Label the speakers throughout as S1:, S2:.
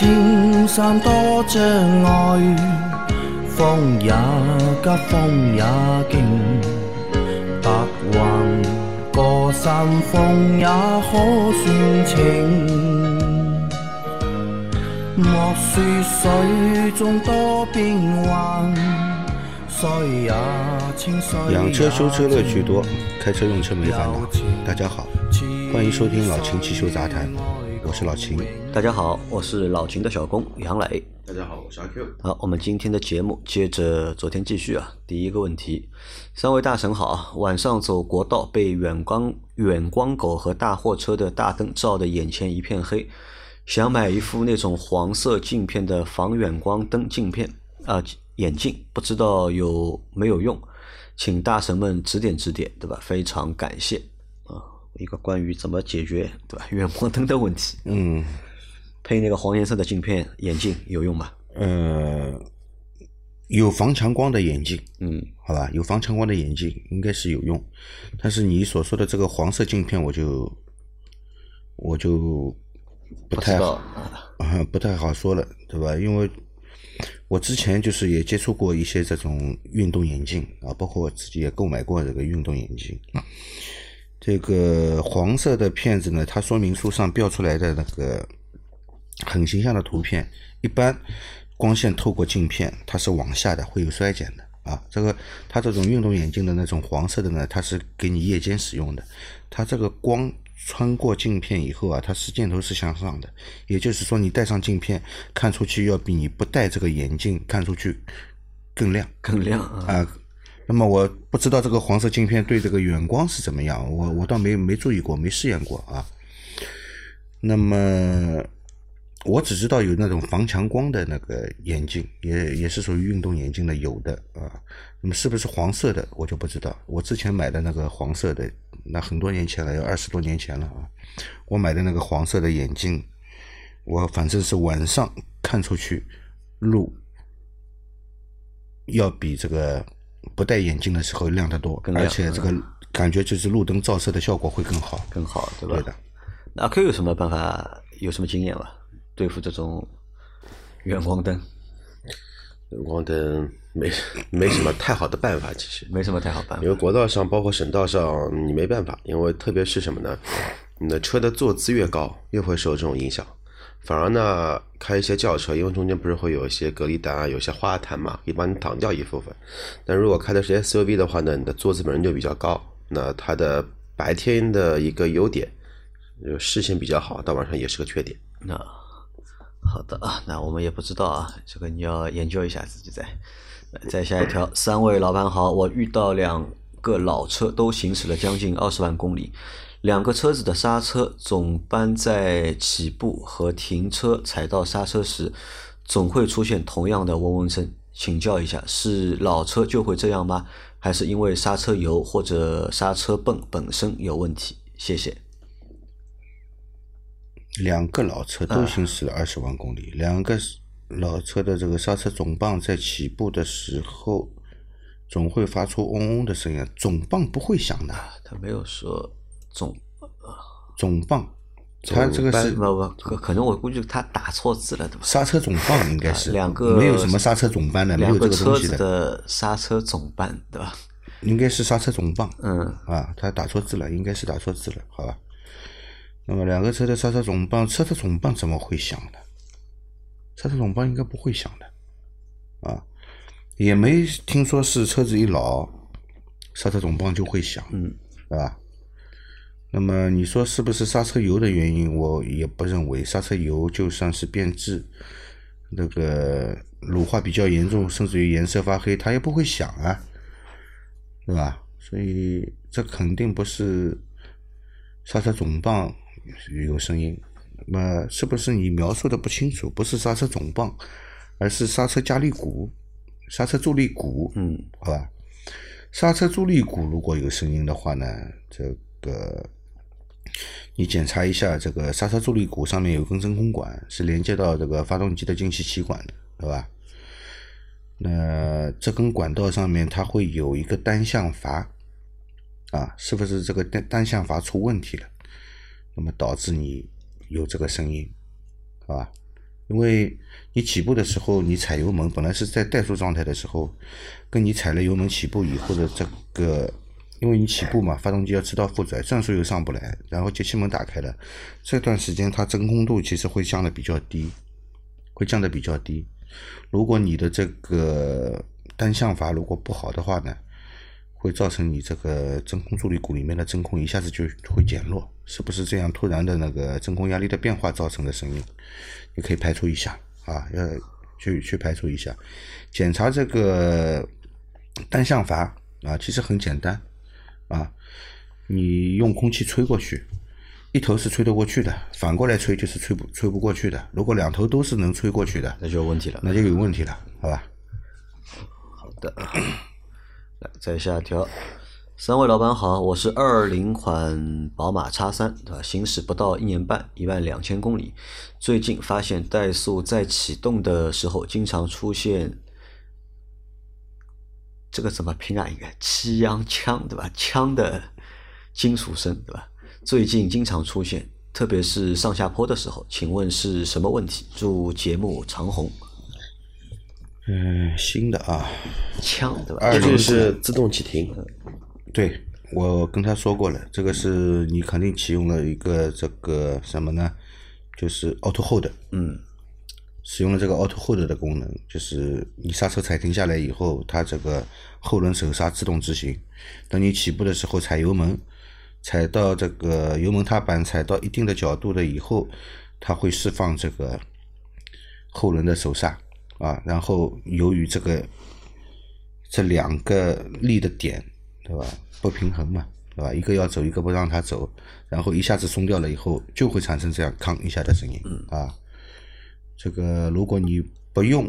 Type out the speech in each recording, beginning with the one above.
S1: 青山多障碍，风也急，风也劲，白云过山峰也可算情。莫说水中多变幻，水也清，水也
S2: 养车修车乐趣多
S1: 静，
S2: 开车用车没烦恼。大家好，欢迎收听老秦汽修杂谈，我是老秦。
S3: 大家好，我是老秦的小工杨磊。
S4: 大家好，我是阿 Q。
S3: 好，我们今天的节目接着昨天继续啊。第一个问题，三位大神好啊，晚上走国道被远光远光狗和大货车的大灯照得眼前一片黑，想买一副那种黄色镜片的防远光灯镜片啊、眼镜，不知道有没有用，请大神们指点指点，对吧？非常感谢啊，一个关于怎么解决对吧远光灯的问题。
S2: 嗯，
S3: 配那个黄颜色的镜片眼镜有用吗？
S2: 呃，有防强光的眼镜，
S3: 嗯，
S2: 好吧，有防强光的眼镜应该是有用，但是你所说的这个黄色镜片，我就我就不太好，啊，不太好说了，对吧？因为我之前就是也接触过一些这种运动眼镜啊，包括我自己也购买过这个运动眼镜。这个黄色的片子呢，它说明书上标出来的那个很形象的图片，一般光线透过镜片，它是往下的，会有衰减的啊。这个它这种运动眼镜的那种黄色的呢，它是给你夜间使用的，它这个光穿过镜片以后啊，它视箭头是向上的，也就是说你戴上镜片看出去要比你不戴这个眼镜看出去更亮。
S3: 更亮啊。
S2: 啊，那么我不知道这个黄色镜片对这个远光是怎么样，我我倒没没注意过，没试验过啊。那么我只知道有那种防强光的那个眼镜，也也是属于运动眼镜的，有的啊。那么是不是黄色的，我就不知道。我之前买的那个黄色的，那很多年前了，有二十多年前了啊。我买的那个黄色的眼镜，我反正是晚上看出去路要比这个不戴眼镜的时候亮得多，
S3: 更
S2: 而且这个感觉就是路灯照射的效果会更好。
S3: 更好，对吧？
S2: 对的。
S3: 那阿 Q 有什么办法？有什么经验吗？对付这种远光灯，
S4: 远光灯没没什么太好的办法，其实，
S3: 没什么太好办法。
S4: 因为国道上包括省道上你没办法，因为特别是什么呢？你的车的坐姿越高，越会受这种影响。反而呢，开一些轿车，因为中间不是会有一些隔离带啊，有些花坛嘛，可以帮你挡掉一部分。但如果开的是 SUV 的话呢，你的坐姿本身就比较高，那它的白天的一个优点，就视线比较好，到晚上也是个缺点。
S3: 那好的啊，那我们也不知道啊，这个你要研究一下自己再。再下一条，三位老板好，我遇到两个老车都行驶了将近二十万公里，两个车子的刹车总班在起步和停车踩到刹车时，总会出现同样的嗡嗡声。请教一下，是老车就会这样吗？还是因为刹车油或者刹车泵本身有问题？谢谢。
S2: 两个老车都行驶了二十万公里，两个老车的这个刹车总泵在起步的时候总会发出嗡嗡的声音，总泵不会响的，
S3: 他没有说总
S2: 总泵，他这个是
S3: 不不，可可能我估计他打错字了，对吧？
S2: 刹车总泵应该是
S3: 啊两个
S2: 没有什么刹车总泵的，没有这
S3: 个
S2: 东西的，
S3: 子的刹车总泵，对吧？
S2: 应该是刹车总泵。
S3: 嗯，
S2: 啊，他打错字了，应该是打错字了，好吧？那么两个车的刹车总泵，刹车总泵怎么会响呢？刹车总泵应该不会响的，啊，也没听说是车子一老，刹车总泵就会响，
S3: 嗯，
S2: 对吧？那么你说是不是刹车油的原因？我也不认为，刹车油就算是变质，那个乳化比较严重，甚至于颜色发黑，它也不会响啊，对吧？所以这肯定不是刹车总泵有声音。那么是不是你描述的不清楚？不是刹车总泵，而是刹车加力鼓、刹车助力鼓，
S3: 嗯，
S2: 好吧？刹车助力鼓如果有声音的话呢，这个你检查一下，这个刹车助力鼓上面有根真空管，是连接到这个发动机的进气歧管的，对吧？那这根管道上面它会有一个单向阀，啊，是不是这个单单向阀出问题了？那么导致你有这个声音，好吧？因为你起步的时候，你踩油门本来是在怠速状态的时候，跟你踩了油门起步以后的这个，因为你起步嘛，发动机要吃到负载，转速又上不来，然后节气门打开了，这段时间它真空度其实会降的比较低，会降的比较低。如果你的这个单向阀如果不好的话呢，会造成你这个真空助力鼓里面的真空一下子就会减弱，是不是这样突然的那个真空压力的变化造成的声音？你可以排除一下啊，要去去排除一下，检查这个单向阀啊，其实很简单啊，你用空气吹过去，一头是吹得过去的，反过来吹就是吹不吹不过去的。如果两头都是能吹过去的，
S3: 那就有问题了。
S2: 那就有问题了，好吧？
S3: 好的，来再下一条。三位老板好，我是二零款宝马叉三，对吧？行驶不到一年半，一万两千公里。最近发现怠速在启动的时候，经常出现这个怎么拼啊？应该气央枪，对吧？枪的金属声，对吧？最近经常出现，特别是上下坡的时候，请问是什么问题？祝节目长红。
S2: 嗯，新的啊，
S3: 枪对吧？
S2: 二
S4: 就是自动启停，
S2: 对，我跟他说过了，这个是你肯定启用了一个这个什么呢？就是 Auto Hold，
S3: 嗯，
S2: 使用了这个 Auto Hold 的功能，就是你刹车踩停下来以后，它这个后轮手刹自动执行。等你起步的时候踩油门，踩到这个油门踏板踩到一定的角度了以后，它会释放这个后轮的手刹啊，然后由于这个这两个力的点，对吧？不平衡嘛，对吧？一个要走，一个不让它走，然后一下子松掉了以后，就会产生这样“吭”一下的声音啊。这个如果你不用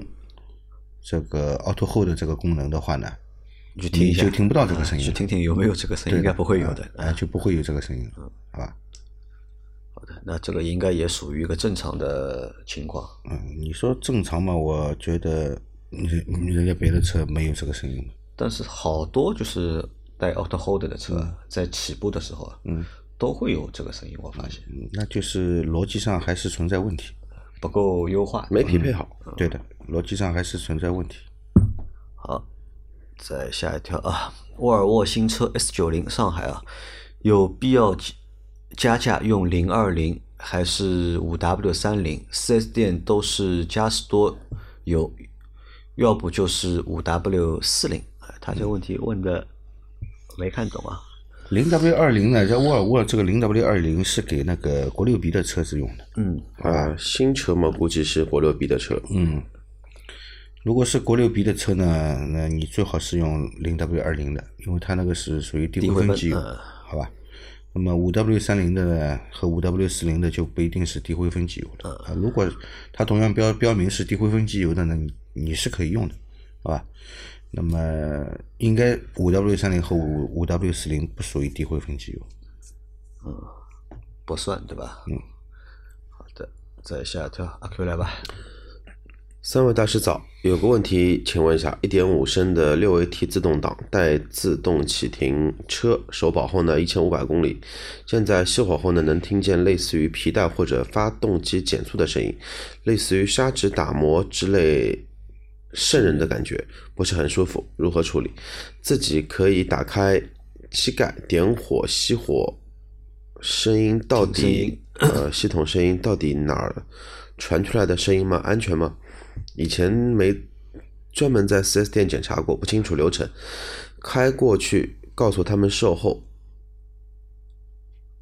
S2: 这个 Auto Hold 这个功能的话呢，
S3: 你去听一下，
S2: 就听不到这个声音了
S3: 去听听有没有这个声音，应该不会有的。
S2: 啊，就不会有这个声音了，好吧？
S3: 好的，那这个应该也属于一个正常的情况。
S2: 嗯，你说正常嘛？我觉得人人家别的车没有这个声音。
S3: 但是好多就是带 Auto Hold 的车，在起步的时候啊，
S2: 嗯，
S3: 都会有这个声音。我发现
S2: 嗯那就是逻辑上还是存在问题。
S3: 不够优化。
S4: 没匹配好。
S2: 对的，逻辑上还是存在问题。
S3: 好，再下一条啊，沃尔沃新车 S 九零上海啊，有必要加加价用零二零还是五 W 三零？四 S 店都是嘉实多有，要不就是五 W 四零。哎他这个问题问的没看懂啊。
S2: 零 W 二零呢，在沃尔沃这个零 W 二零是给那个国六 B 的车子用的。
S3: 嗯，
S4: 啊，新车嘛，估计是国六 B 的车。
S2: 嗯，如果是国六 B 的车呢，那你最好是用零 W 二零的，因为它那个是属于低灰分机油，
S3: 嗯
S2: 好吧？那么五 W 三零的呢和五 W 四零的就不一定是低灰分机油的啊。如果它同样标标明是低灰分机油的呢，你你是可以用的，好吧？那么应该五 W 三零和五五 W 四零不属于低灰分机油。
S3: 嗯不算对吧？嗯，好的，再下一条，阿 Q 来吧。
S4: 三位大师早，有个问题，请问一下，一点五升的六 AT 自动挡带自动启停车，首保后呢一千五百公里，现在熄火后呢能听见类似于皮带或者发动机减速的声音，类似于砂纸打磨之类瘆人的感觉，不是很舒服，如何处理？自己可以打开膝盖点火熄火，声音到底呃系统声音到底哪儿传出来的声音吗？安全吗？以前没专门在 4S 店检查过，不清楚流程。开过去告诉他们售后，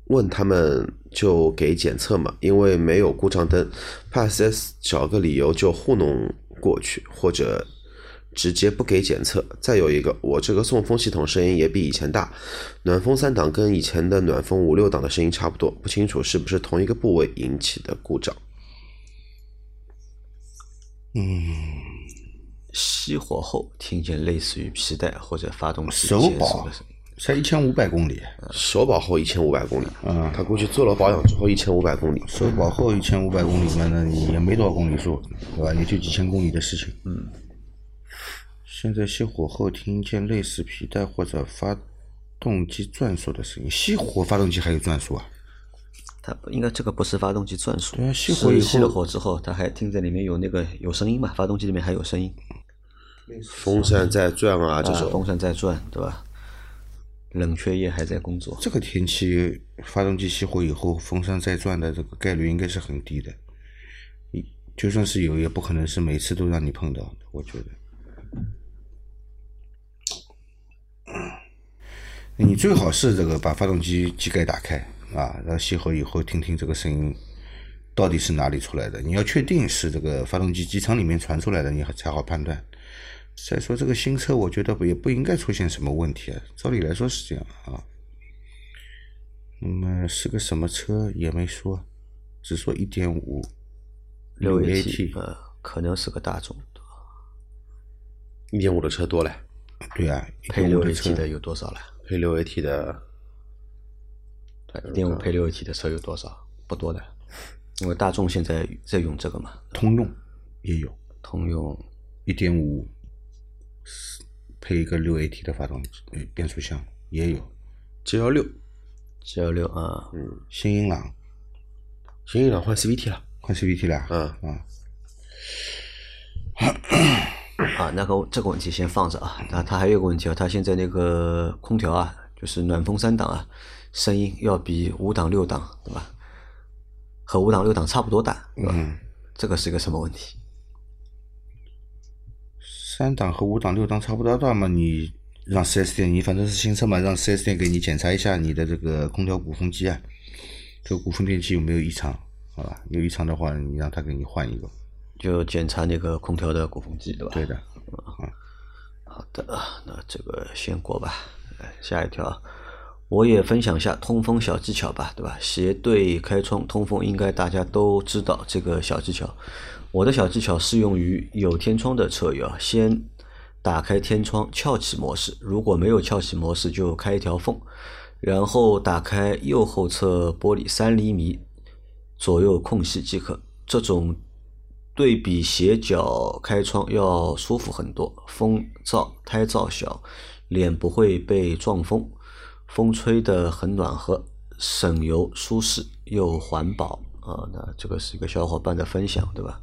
S4: 问他们就给检测嘛，因为没有故障灯，怕 4S 找个理由就糊弄过去，或者直接不给检测。再有一个，我这个送风系统声音也比以前大，暖风三档跟以前的暖风五六档的声音差不多，不清楚是不是同一个部位引起的故障。
S3: 嗯熄火后听见类似于皮带或者发动机
S2: 首
S3: 减速
S2: 才一千五百公里，
S4: 首保后一千五百公里，嗯，他过去做了保养之后一千五百公里，
S2: 首保后一千五百公里嘛，那也没多少公里数，对吧？也就几千公里的事情。嗯。现在熄火后听见类似皮带或者发动机转速的声音，熄火发动机还有转速啊？
S3: 它不应该这个不是发动机转速，
S2: 对啊熄火以后
S3: 熄了火之后，它还听着里面有那个有声音嘛，发动机里面还有声音，
S4: 风扇在转啊，这
S3: 啊，风扇在转，对吧？冷却液还在工作，
S2: 这个天气，发动机熄火以后，风扇再转的这个概率应该是很低的。就算是有，也不可能是每次都让你碰到，我觉得。你最好是这个把发动机机盖打开啊，然后熄火以后听听这个声音到底是哪里出来的。你要确定是这个发动机机舱里面传出来的，你才好判断。再说这个新车，我觉得也不应该出现什么问题啊，照理来说是这样啊。那么是个什么车也没说，只说一点五
S3: 六
S2: AT
S3: 呃，可能是个大众，
S4: 一点五的车多了，
S2: 对啊，
S3: 配六 AT 的有多少了？
S4: 配六 AT 的
S3: 一点五配六 AT 的车有多少？不多的，因为大众现在在用这个嘛，
S2: 通用也有
S3: 通用
S2: 一点五配一个六 AT 的发动机呃变速箱也有
S4: ，G 幺六
S3: ，G 幺六啊，
S2: 新英朗。
S4: 新英朗换 CVT 了，
S2: 换 CVT 了，
S4: 嗯
S2: 啊，
S3: 啊，那个这个问题先放着啊。那它还有个问题啊，它现在那个空调啊，就是暖风三档啊，声音要比五档六档，对吧？和五档六档差不多大，对吧？
S2: 嗯。
S3: 这个是一个什么问题？
S2: 三档和五档、六档差不多大嘛，你让 4S 店，你反正是新车嘛，让 4S 店给你检查一下你的这个空调鼓风机啊，这个鼓风电器有没有异常，好吧？有异常的话，你让他给你换一个。
S3: 就检查那个空调的鼓风机，对吧？
S2: 对的，嗯
S3: 好的，那这个先过吧。来下一条，我也分享一下通风小技巧吧，对吧？斜对开窗通风，应该大家都知道这个小技巧。我的小技巧适用于有天窗的车友，先打开天窗翘起模式，如果没有翘起模式，就开一条缝，然后打开右后侧玻璃三厘米左右空隙即可。这种对比斜角开窗要舒服很多，风噪胎噪小，脸不会被撞风，风吹得很暖和，省油舒适又环保啊。那这个是一个小伙伴的分享，对吧？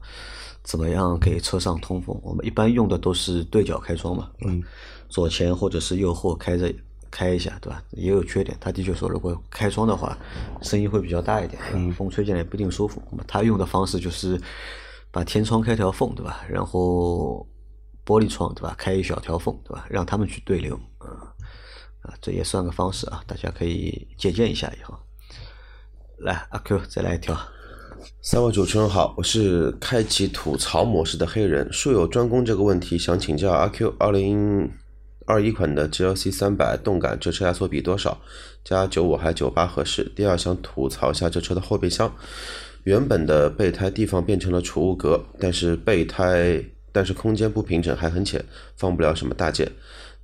S3: 怎么样给车上通风？我们一般用的都是对角开窗嘛，嗯，左前或者是右后开着开一下，对吧？也有缺点，他的确说，如果开窗的话，声音会比较大一点，嗯，风吹进来不一定舒服。他用的方式就是把天窗开条缝，对吧？然后玻璃窗，对吧？开一小条缝，对吧？让他们去对流，啊、啊，这也算个方式啊，大家可以借鉴一下以后。来，阿 Q 再来一条。
S4: 三位主持人好，我是开启吐槽模式的黑人，术有专攻这个问题，想请教阿 Q，二零二一款的 GLC 三百动感这车压缩比多少？加九五还九八合适？第二想吐槽一下这车的后备箱，原本的备胎地方变成了储物格，但是备胎但是空间不平整，还很浅，放不了什么大件。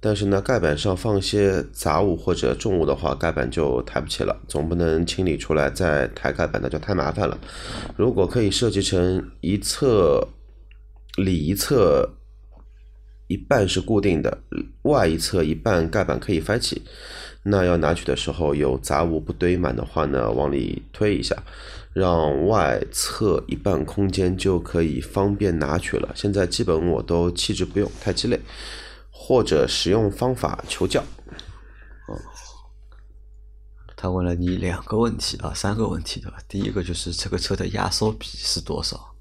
S4: 但是呢，盖板上放些杂物或者重物的话，盖板就抬不起了，总不能清理出来再抬盖板，那就太麻烦了。如果可以设计成一侧里一侧一半是固定的，外一侧一半盖板可以翻起，那要拿取的时候有杂物不堆满的话呢，往里推一下，让外侧一半空间就可以方便拿取了。现在基本我都弃之不用，太鸡肋。或者使用方法求教。
S3: 哦他问了你两个问题啊，三个问题对吧？第一个就是这个车的压缩比是多少？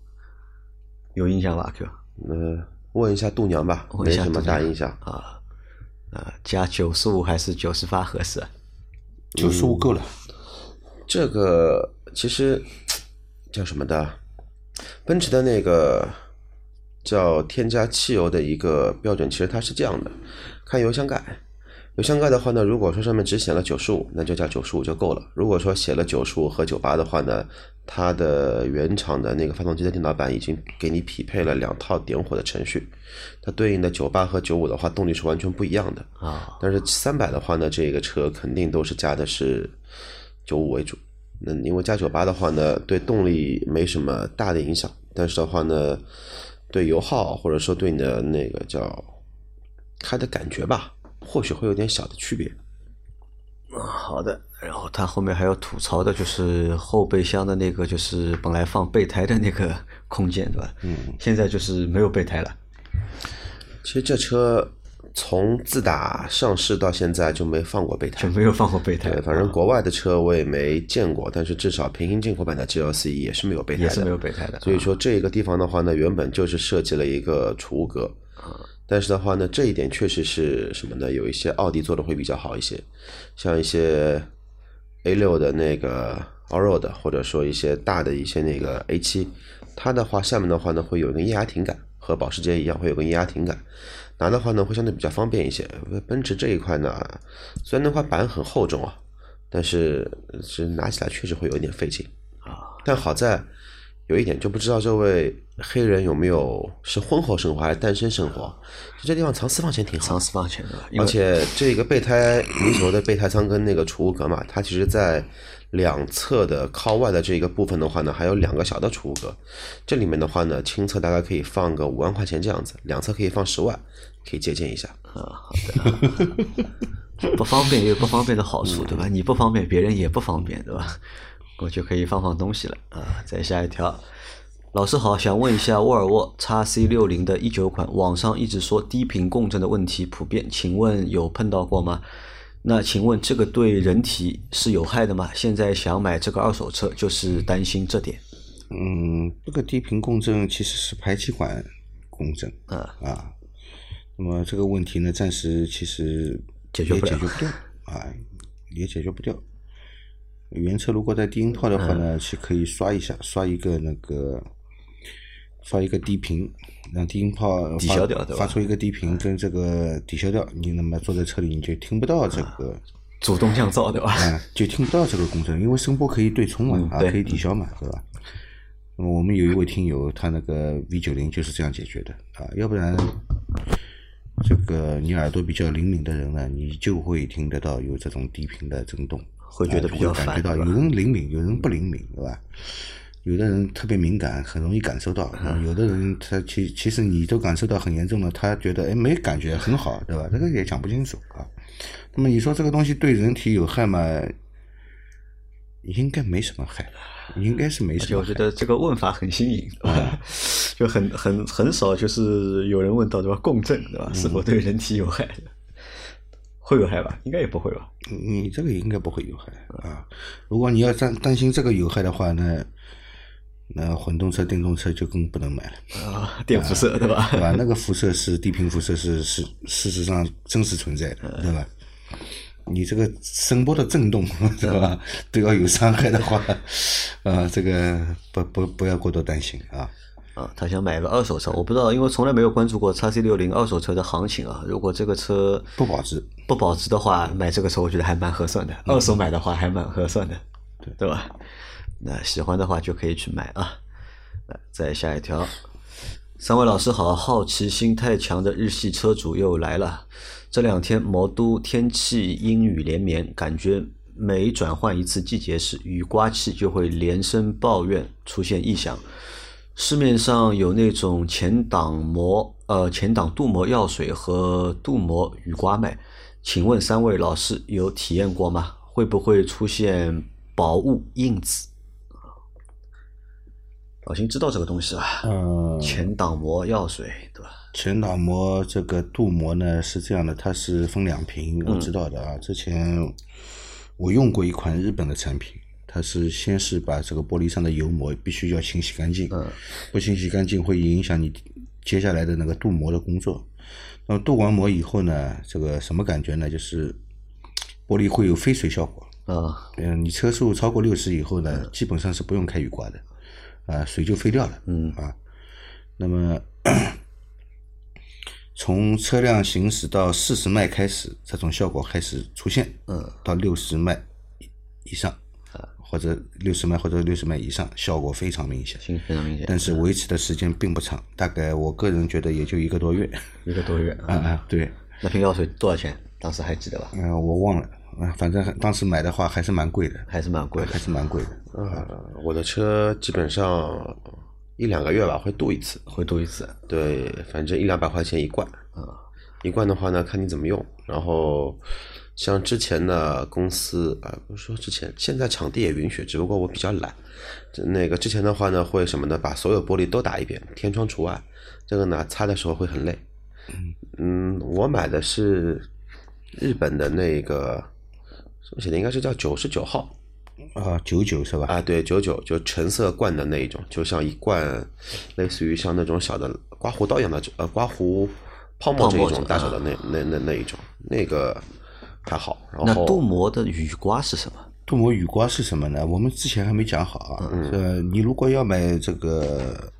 S3: 有印象吧阿 Q？
S4: 呃，问一下度娘吧，
S3: 问一下
S4: 没什么大印象。
S3: 啊，啊，加九十五还是九十八合适啊？
S2: 九十五够了。
S4: 这个其实叫什么的？奔驰的那个叫添加汽油的一个标准，其实它是这样的：看油箱盖，油箱盖的话呢，如果说上面只写了九十五，那就加九十五就够了。如果说写了九十五和九八的话呢，它的原厂的那个发动机的电脑板已经给你匹配了两套点火的程序，它对应的九八和九五的话，动力是完全不一样的。
S3: 啊，
S4: 但是三百的话呢，这个车肯定都是加的是九五为主。那因为加九八的话呢，对动力没什么大的影响，但是的话呢，对油耗或者说对你的那个叫开的感觉吧，或许会有点小的区别。
S3: 好的，然后他后面还要吐槽的，就是后备箱的那个，就是本来放备胎的那个 空间，对吧？嗯，现在就是没有备胎了。
S4: 其实这车从自打上市到现在就没放过备胎。
S3: 就，没有放过备胎，
S4: 对，反正国外的车我也没见过，但是至少平行进口版的 GLC 也是没有备胎的，
S3: 也是没有备胎的。
S4: 所以说这个地方的话呢，原本就是设计了一个储物格，但是的话呢，这一点确实是什么呢？有一些奥迪做的会比较好一些，像一些 A 六的那个 Allroad，或者说一些大的一些那个 A 七，它的话下面的话呢会有一个液压挺杆，和保时捷一样会有个液压挺杆，拿的话呢会相对比较方便一些。奔驰这一块呢，虽然那块板很厚重啊，但是是拿起来确实会有一点费劲
S3: 啊。
S4: 但好在有一点，就不知道这位黑人有没有是婚后生活还是单身生活？就这地方藏私房钱挺好
S3: 藏，私房钱的，
S4: 而且这个备胎泥球的备胎仓跟那个储物格嘛，它其实在两侧的靠外的这个部分的话呢，还有两个小的储物格，这里面的话呢，亲测大概可以放个五万块钱这样子，两侧可以放十万，可以借鉴一下。
S3: 啊，好的，不方便也有不方便的好处，对吧？你不方便，别人也不方便，对吧？我就可以放放东西了啊。再下一条，老师好，想问一下沃尔沃 x C 六零的一九款，网上一直说低频共振的问题普遍，请问有碰到过吗？那请问这个对人体是有害的吗？现在想买这个二手车，就是担心这点。
S2: 嗯，这个低频共振其实是排气管共振
S3: 啊
S2: 啊。那么这个问题呢，暂时其实也
S3: 解决不了
S2: 解决不掉啊，也解决不掉。原车如果带低音炮的话呢，是可以刷一下，刷一个那个刷一个低频，让低音炮
S3: 抵消掉
S2: 发出一个低频跟这个抵消掉，你那么坐在车里你就听不到这个。
S3: 主动降噪，对吧？
S2: 啊，就听不到这个共振，因为声波可以对冲嘛，啊，可以抵消嘛，对吧？那么我们有一位听友，他那个 V 九零就是这样解决的啊，要不然这个你耳朵比较灵敏的人呢，你就会听得到有这种低频的震动，
S3: 会觉得
S2: 啊
S3: 比较
S2: 会感觉到有人灵敏，有人不灵敏，对吧？有的人特别敏感，很容易感受到；
S3: 嗯
S2: 有的人他其其实你都感受到很严重了，他觉得哎没感觉很好，对吧？这个也讲不清楚啊。那么你说这个东西对人体有害吗？应该没什么害，应该是没什么害我觉。
S3: 得这个问法很新颖，对吧？就很很很少，就是有人问到对吧？共振对吧？是否对人体有害？会有害吧？应该也不会吧？
S2: 你这个应该不会有害啊。如果你要担担心这个有害的话，那那混动车、电动车就更不能买了。
S3: 啊，电辐射对吧？
S2: 对吧？那个辐射是低频辐射是是事实上真实存在的，对吧？你这个声波的震动，对吧？都要有伤害的话，啊，这个不不不要过多担心啊。
S3: 啊，他想买个二手车，我不知道，因为从来没有关注过叉 C 六零二手车的行情啊。如果这个车
S2: 不保值，
S3: 不保值的话，买这个车我觉得还蛮合算的。二手买的话还蛮合算的，对对吧？那喜欢的话就可以去买啊。来，再下一条，三位老师好，好奇心太强的日系车主又来了。这两天魔都天气阴雨连绵，感觉每转换一次季节时，雨刮器就会连声抱怨出现异响。市面上有那种前挡膜呃前挡镀膜药水和镀膜雨刮麦，请问三位老师有体验过吗？会不会出现薄雾印子？老邢知道这个东西吧？
S2: 嗯，
S3: 前挡膜药水对吧？
S2: 前挡膜这个镀膜呢是这样的，它是分两瓶，我知道的啊。之前我用过一款日本的产品，它是先是把这个玻璃上的油膜必须要清洗干净，嗯不清洗干净会影响你接下来的那个镀膜的工作。那么镀完膜以后呢，这个什么感觉呢？就是玻璃会有飞水效果。
S3: 啊，
S2: 嗯，你车速超过六十以后呢，基本上是不用开雨刮的，啊，水就废掉了。
S3: 嗯
S2: 啊，那么从车辆行驶到四十迈开始，这种效果开始出现。
S3: 嗯，
S2: 到六十迈以上，或者六十迈或者六十迈以上，效果非常明显。
S3: 行，非常明显。
S2: 但是维持的时间并不长，大概我个人觉得也就一个多月。
S3: 一个多月
S2: 啊啊，对，
S3: 那瓶药水多少钱？当时还记得吧？
S2: 嗯、我忘了，啊，反正当时买的话还是蛮贵的，
S3: 还是蛮贵的
S2: 还。是蛮贵的。
S4: 呃，我的车基本上一两个月吧会镀一次，
S3: 会镀一次。
S4: 对，反正一两百块钱一罐。
S3: 啊，
S4: 一罐的话呢，看你怎么用。然后像之前的，公司啊，不是说之前，现在场地也允许，只不过我比较懒。这那个之前的话呢，会什么呢？把所有玻璃都打一遍，天窗除外。这个呢，擦的时候会很累。嗯，我买的是日本的那个，上面写的应该是叫九十九号
S2: 啊，九九是吧？
S4: 啊，对，九九就橙色罐的那一种，就像一罐，类似于像那种小的刮胡刀一样的，呃，刮胡泡沫这一种大小的那那那那一种，那个还好。然后
S3: 那
S4: 后
S3: 镀膜的雨刮是什么？
S2: 镀膜雨刮是什么呢？我们之前还没讲好啊。呃，你如果要买这个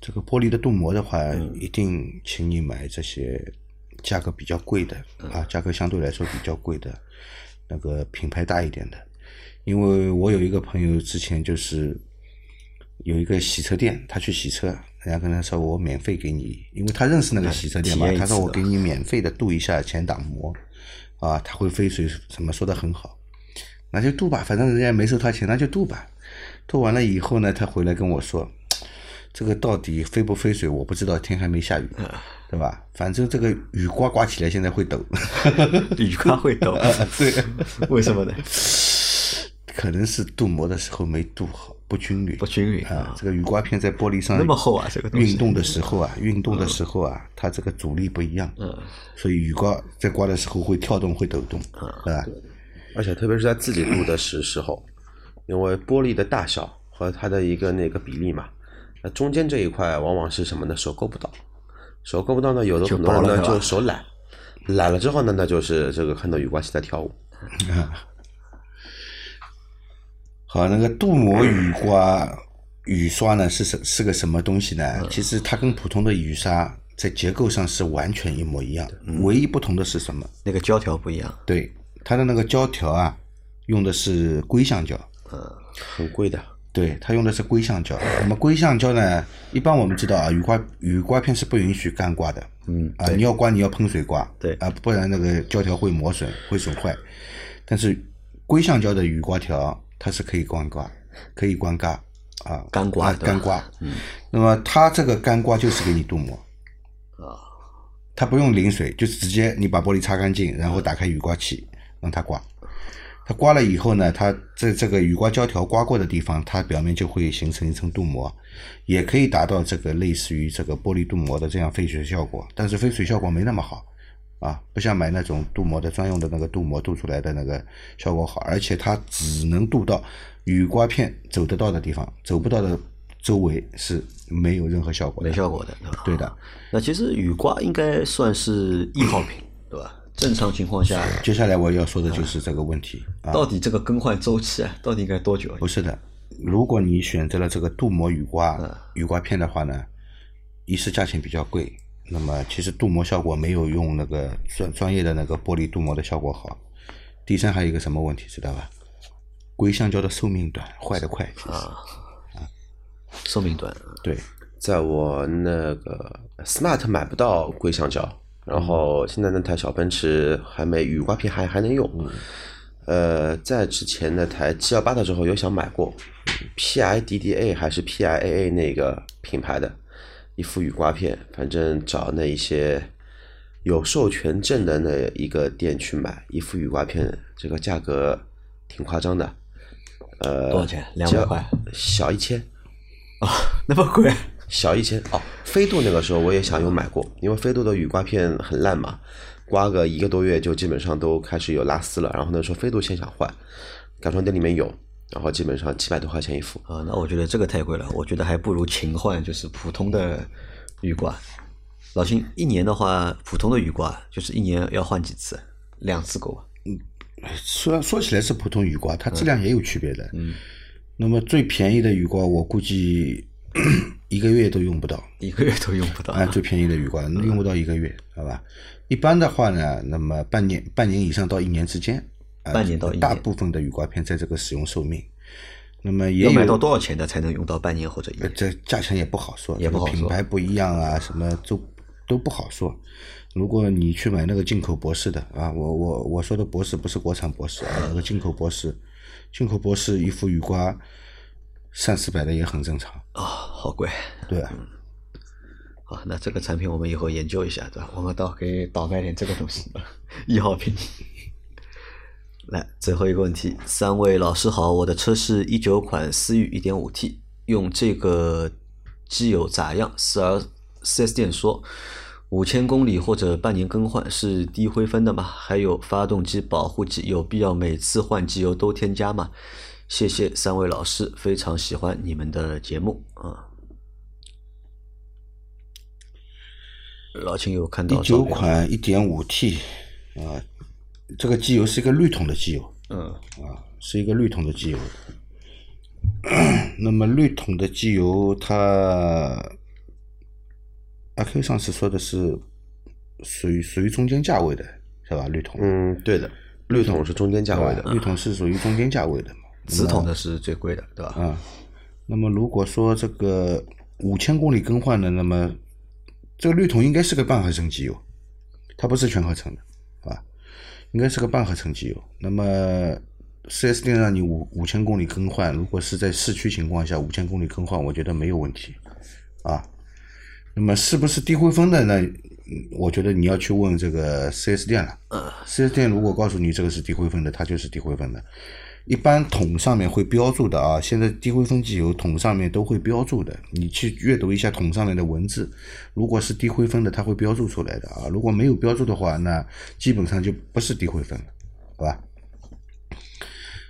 S2: 这个玻璃的镀膜的话，一定请你买这些价格比较贵的啊，价格相对来说比较贵的那个品牌大一点的。因为我有一个朋友之前就是有一个洗车店，他去洗车，人家跟他说我免费给你，因为他认识那个洗车店嘛他说我给你免费的镀一下前挡膜，啊，他会飞水什么说的很好。那就镀吧，反正人家没收他钱，那就镀吧。镀完了以后呢，他回来跟我说，这个到底飞不飞水我不知道，天还没下雨，对吧？反正这个雨刮刮起来现在会抖，
S3: 雨刮会抖，
S2: 对，
S3: 为什么呢？
S2: 可能是镀膜的时候没镀好，不均匀，
S3: 不均匀
S2: 啊。这个雨刮片在玻璃上
S3: 那么厚啊这个东西。
S2: 运动的时候啊，运动的时候啊，它这个阻力不一样，
S3: 嗯，
S2: 所以雨刮在刮的时候会跳动，会抖动，对吧？
S4: 而且特别是在自己镀的时时候，因为玻璃的大小和它的一个那个比例嘛，那中间这一块往往是什么呢？手够不到，手够不到呢，有的
S3: 就
S4: 很多人呢就手懒，懒了之后呢，那就是这个看到雨刮器在跳舞。
S2: 好，那个镀膜雨刮雨刷呢是什是个什么东西呢？其实它跟普通的雨刷在结构上是完全一模一样，唯一不同的是什么？
S3: 那个胶条不一样，
S2: 对，它的那个胶条啊，用的是硅橡胶。
S4: 很贵的，
S2: 对，它用的是硅橡胶。那么硅橡胶呢，一般我们知道啊，雨刮雨刮片是不允许干刮的。
S3: 嗯
S2: 啊，你要刮你要喷水刮。
S3: 对
S2: 啊，不然那个胶条会磨损，会损坏。但是硅橡胶的雨刮条它是可以干刮，可以干刮啊，啊
S3: 干刮对吧
S2: 干刮。嗯，那么它这个干刮就是给你镀膜。
S3: 啊，
S2: 它不用淋水，就直接你把玻璃擦干净，然后打开雨刮器让它刮。它刮了以后呢，它在这个雨刮胶条刮过的地方，它表面就会形成一层镀膜，也可以达到这个类似于这个玻璃镀膜的这样飞水效果，但是飞水效果没那么好啊，不像买那种镀膜的专用的那个镀膜镀出来的那个效果好，而且它只能镀到雨刮片走得到的地方，走不到的周围是没有任何效果的。
S3: 没效果的，对
S2: 的。
S3: 那其实雨刮应该算是易耗品，对吧？正常情况下，
S2: 接下来我要说的就是这个问题啊。
S3: 到底这个更换周期啊，到底应该多久？
S2: 不是的，如果你选择了这个镀膜雨刮、
S3: 嗯
S2: 雨刮片的话呢，一是价钱比较贵，那么其实镀膜效果没有用那个专专业的那个玻璃镀膜的效果好。第三还有一个什么问题知道吧？硅橡胶的寿命短，坏得快。
S3: 啊，寿命短，
S2: 对，
S4: 在我那个 Smart 买不到硅橡胶，然后现在那台小奔驰还没雨刮片还还能用。呃，在之前那台 G 幺八的时候有想买过，PIDDA 还是 PIAA 那个品牌的一副雨刮片，反正找那一些有授权证的那一个店去买一副雨刮片，这个价格挺夸张的。呃，
S3: 多少钱200
S4: 只要
S3: 块
S4: 小一千。
S3: 啊，那么贵？
S4: 小一千哦，飞度那个时候我也想有买过，因为飞度的雨刮片很烂嘛，刮个一个多月就基本上都开始有拉丝了。然后那时候飞度先想换，改装店里面有，然后基本上七百多块钱一副。
S3: 啊，那我觉得这个太贵了，我觉得还不如勤换，就是普通的雨刮。老秦，一年的话，普通的雨刮就是一年要换几次？两次够吧？
S2: 虽然说起来是普通雨刮，它质量也有区别的。嗯，那么最便宜的雨刮，我估计一个月都用不到。
S3: 一个月都用不到。
S2: 按最便宜的雨刮用不到一个月，好吧？一般的话呢，那么半年、半年以上到一年之间，啊
S3: 半年到一年
S2: 大部分的雨刮片在这个使用寿命。那么也
S3: 要买到多少钱的才能用到半年或者一？
S2: 这价钱也不好说，
S3: 也不好说
S2: 品牌不一样啊，什么都都不好说。如果你去买那个进口博士的啊，我我我说的博士不是国产博士啊，那个进口博士，进口博士一副雨刮三四百的也很正常，
S3: 啊，好贵。
S2: 对啊。
S3: 好，那这个产品我们以后研究一下，对吧？我们倒可以倒卖点这个东西，一号品。来，最后一个问题，三位老师好，我的车是一九款思域一点五 T，用这个机油咋样？四 S 四 S 店说五千公里或者半年更换是低灰分的吗？还有发动机保护剂有必要每次换机油都添加吗？谢谢三位老师，非常喜欢你们的节目啊。老秦有看到
S2: 一九款一点五 T 啊，这个机油是一个绿桶的机油，
S3: 嗯
S2: 啊，是一个绿桶的机油。那么绿桶的机油它，阿 Q 上次说的是属于属于中间价位的，是吧？绿桶，
S4: 嗯，对的，绿桶是中间价位的，
S2: 绿桶是属于中间价位的嘛？
S3: 紫桶的是最贵的，对吧？
S2: 嗯，那么如果说这个五千公里更换的，那么这个绿桶应该是个半合成机油，它不是全合成的，啊，应该是个半合成机油。那么四 S 店让你五五千公里更换，如果是在市区情况下五千公里更换，我觉得没有问题，啊。那么是不是低灰分的呢？嗯我觉得你要去问这个四 S 店了。四 S 店如果告诉你这个是低灰分的，它就是低灰分的。一般桶上面会标注的啊，现在低灰分机油桶上面都会标注的，你去阅读一下桶上面的文字，如果是低灰分的，它会标注出来的啊。如果没有标注的话，那基本上就不是低灰分了，好吧？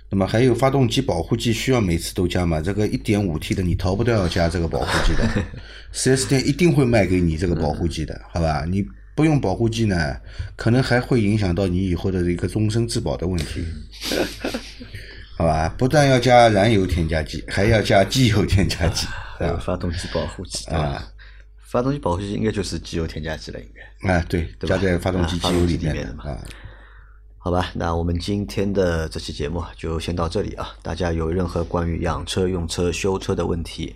S2: 那么还有发动机保护剂需要每次都加吗？这个一点五 T 的你逃不掉要加这个保护剂的，四 S 店一定会卖给你这个保护剂的，好吧？你不用保护剂呢，可能还会影响到你以后的一个终身质保的问题，好吧？不但要加燃油添加剂，还要加机油添加剂，
S3: 还有发动机保护剂，啊？发动机保护剂应该就是机油添加剂了，应该。
S2: 啊，对，
S3: 对
S2: 加在发动机机油里面
S3: 的嘛
S2: 啊。
S3: 好吧，那我们今天的这期节目就先到这里啊。大家有任何关于养车、用车、修车的问题，